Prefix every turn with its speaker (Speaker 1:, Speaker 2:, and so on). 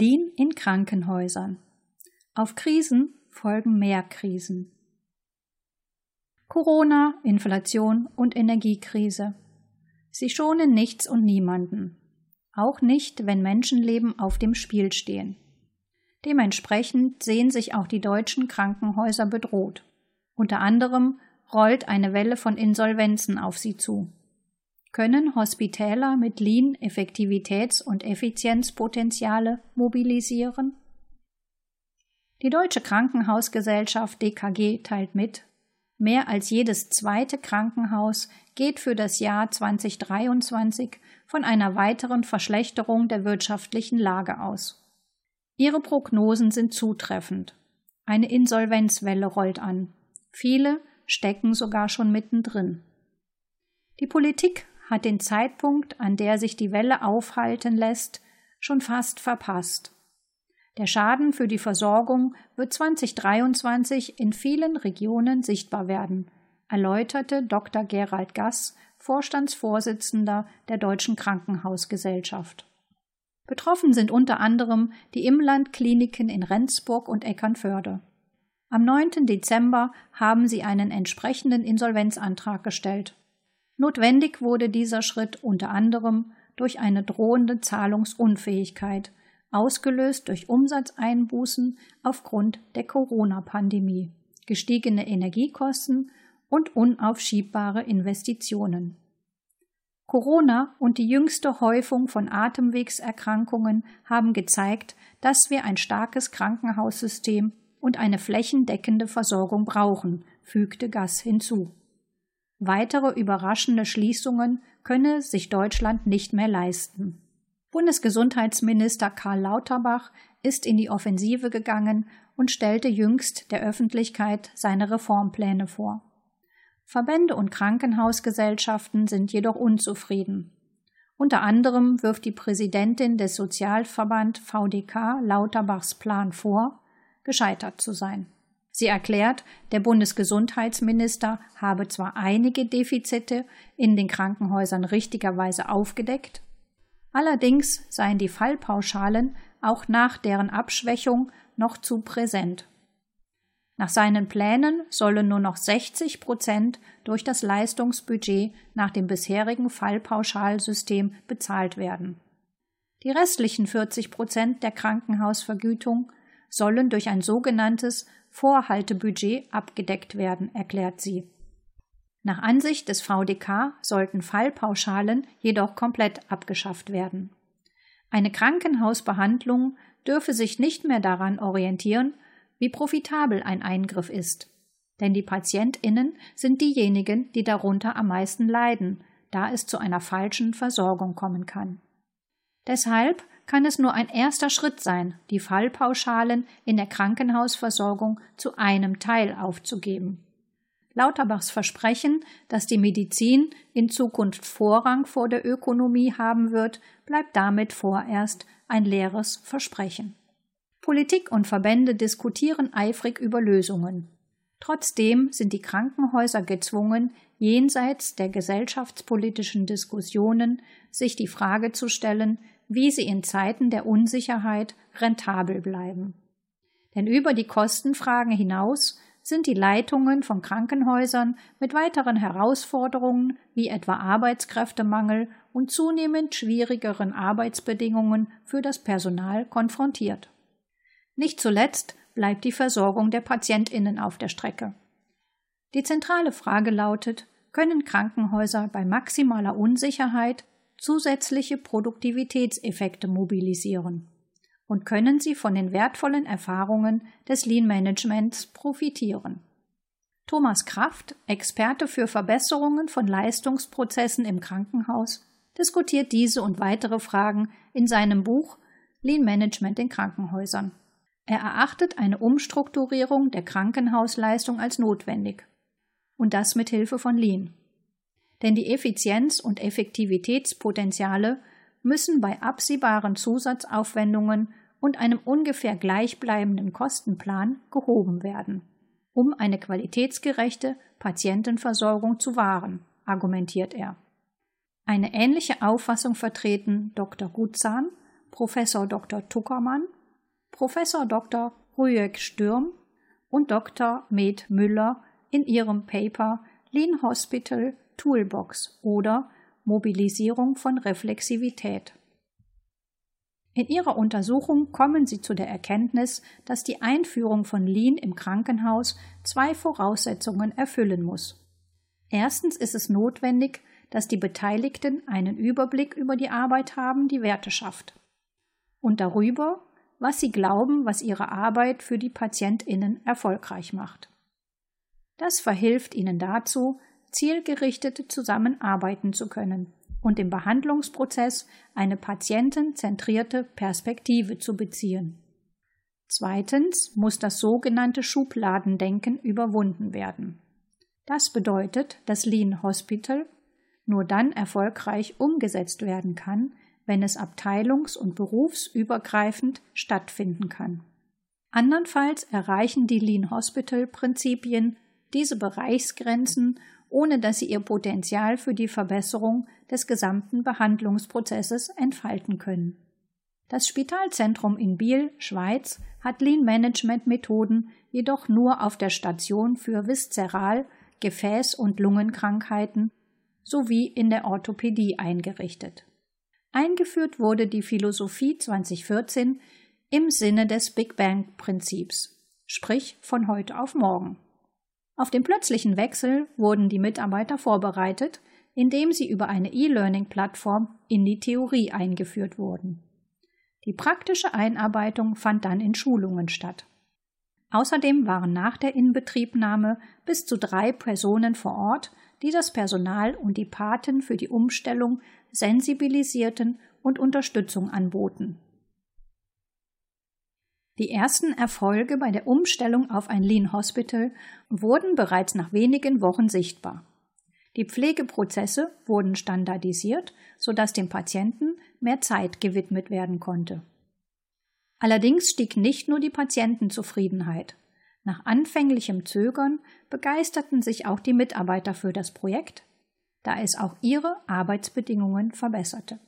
Speaker 1: Lean in Krankenhäusern. Auf Krisen folgen mehr Krisen. Corona, Inflation und Energiekrise. Sie schonen nichts und niemanden. Auch nicht, wenn Menschenleben auf dem Spiel stehen. Dementsprechend sehen sich auch die deutschen Krankenhäuser bedroht. Unter anderem rollt eine Welle von Insolvenzen auf sie zu. Können Hospitäler mit Lean Effektivitäts- und Effizienzpotenziale mobilisieren? Die Deutsche Krankenhausgesellschaft DKG teilt mit, mehr als jedes zweite Krankenhaus geht für das Jahr 2023 von einer weiteren Verschlechterung der wirtschaftlichen Lage aus. Ihre Prognosen sind zutreffend. Eine Insolvenzwelle rollt an. Viele stecken sogar schon mittendrin. Die Politik hat den Zeitpunkt, an der sich die Welle aufhalten lässt, schon fast verpasst. Der Schaden für die Versorgung wird 2023 in vielen Regionen sichtbar werden, erläuterte Dr. Gerald Gass, Vorstandsvorsitzender der Deutschen Krankenhausgesellschaft. Betroffen sind unter anderem die Imland-Kliniken in Rendsburg und Eckernförde. Am 9. Dezember haben sie einen entsprechenden Insolvenzantrag gestellt. Notwendig wurde dieser Schritt unter anderem durch eine drohende Zahlungsunfähigkeit, ausgelöst durch Umsatzeinbußen aufgrund der Corona-Pandemie, gestiegene Energiekosten und unaufschiebbare Investitionen. Corona und die jüngste Häufung von Atemwegserkrankungen haben gezeigt, dass wir ein starkes Krankenhaussystem und eine flächendeckende Versorgung brauchen, fügte Gass hinzu. Weitere überraschende Schließungen könne sich Deutschland nicht mehr leisten. Bundesgesundheitsminister Karl Lauterbach ist in die Offensive gegangen und stellte jüngst der Öffentlichkeit seine Reformpläne vor. Verbände und Krankenhausgesellschaften sind jedoch unzufrieden. Unter anderem wirft die Präsidentin des Sozialverband VDK Lauterbachs Plan vor, gescheitert zu sein. Sie erklärt, der Bundesgesundheitsminister habe zwar einige Defizite in den Krankenhäusern richtigerweise aufgedeckt, allerdings seien die Fallpauschalen auch nach deren Abschwächung noch zu präsent. Nach seinen Plänen sollen nur noch 60 Prozent durch das Leistungsbudget nach dem bisherigen Fallpauschalsystem bezahlt werden. Die restlichen 40 Prozent der Krankenhausvergütung sollen durch ein sogenanntes Vorhaltebudget abgedeckt werden, erklärt sie. Nach Ansicht des VDK sollten Fallpauschalen jedoch komplett abgeschafft werden. Eine Krankenhausbehandlung dürfe sich nicht mehr daran orientieren, wie profitabel ein Eingriff ist. Denn die Patientinnen sind diejenigen, die darunter am meisten leiden, da es zu einer falschen Versorgung kommen kann. Deshalb kann es nur ein erster Schritt sein, die Fallpauschalen in der Krankenhausversorgung zu einem Teil aufzugeben. Lauterbachs Versprechen, dass die Medizin in Zukunft Vorrang vor der Ökonomie haben wird, bleibt damit vorerst ein leeres Versprechen. Politik und Verbände diskutieren eifrig über Lösungen. Trotzdem sind die Krankenhäuser gezwungen, jenseits der gesellschaftspolitischen Diskussionen sich die Frage zu stellen, wie sie in Zeiten der Unsicherheit rentabel bleiben. Denn über die Kostenfragen hinaus sind die Leitungen von Krankenhäusern mit weiteren Herausforderungen wie etwa Arbeitskräftemangel und zunehmend schwierigeren Arbeitsbedingungen für das Personal konfrontiert. Nicht zuletzt bleibt die Versorgung der Patientinnen auf der Strecke. Die zentrale Frage lautet, können Krankenhäuser bei maximaler Unsicherheit zusätzliche Produktivitätseffekte mobilisieren und können sie von den wertvollen Erfahrungen des Lean Managements profitieren. Thomas Kraft, Experte für Verbesserungen von Leistungsprozessen im Krankenhaus, diskutiert diese und weitere Fragen in seinem Buch Lean Management in Krankenhäusern. Er erachtet eine Umstrukturierung der Krankenhausleistung als notwendig. Und das mit Hilfe von Lean. Denn die Effizienz- und Effektivitätspotenziale müssen bei absehbaren Zusatzaufwendungen und einem ungefähr gleichbleibenden Kostenplan gehoben werden, um eine qualitätsgerechte Patientenversorgung zu wahren, argumentiert er. Eine ähnliche Auffassung vertreten Dr. Gutzahn Professor Dr. Tuckermann, Professor Dr. Rüegg Stürm und Dr. Med Müller in ihrem Paper Lean Hospital Toolbox oder Mobilisierung von Reflexivität. In ihrer Untersuchung kommen sie zu der Erkenntnis, dass die Einführung von Lean im Krankenhaus zwei Voraussetzungen erfüllen muss. Erstens ist es notwendig, dass die Beteiligten einen Überblick über die Arbeit haben, die Werte schafft. Und darüber, was sie glauben, was ihre Arbeit für die Patientinnen erfolgreich macht. Das verhilft ihnen dazu, zielgerichtet zusammenarbeiten zu können und im Behandlungsprozess eine patientenzentrierte Perspektive zu beziehen. Zweitens muss das sogenannte Schubladendenken überwunden werden. Das bedeutet, dass Lean Hospital nur dann erfolgreich umgesetzt werden kann, wenn es abteilungs- und berufsübergreifend stattfinden kann. Andernfalls erreichen die Lean Hospital Prinzipien diese Bereichsgrenzen, ohne dass sie ihr Potenzial für die Verbesserung des gesamten Behandlungsprozesses entfalten können. Das Spitalzentrum in Biel, Schweiz, hat Lean Management Methoden jedoch nur auf der Station für Viszeral-, Gefäß- und Lungenkrankheiten sowie in der Orthopädie eingerichtet. Eingeführt wurde die Philosophie 2014 im Sinne des Big Bang Prinzips, sprich von heute auf morgen. Auf den plötzlichen Wechsel wurden die Mitarbeiter vorbereitet, indem sie über eine E-Learning-Plattform in die Theorie eingeführt wurden. Die praktische Einarbeitung fand dann in Schulungen statt. Außerdem waren nach der Inbetriebnahme bis zu drei Personen vor Ort, die das Personal und die Paten für die Umstellung sensibilisierten und Unterstützung anboten. Die ersten Erfolge bei der Umstellung auf ein Lean Hospital wurden bereits nach wenigen Wochen sichtbar. Die Pflegeprozesse wurden standardisiert, sodass dem Patienten mehr Zeit gewidmet werden konnte. Allerdings stieg nicht nur die Patientenzufriedenheit. Nach anfänglichem Zögern begeisterten sich auch die Mitarbeiter für das Projekt, da es auch ihre Arbeitsbedingungen verbesserte.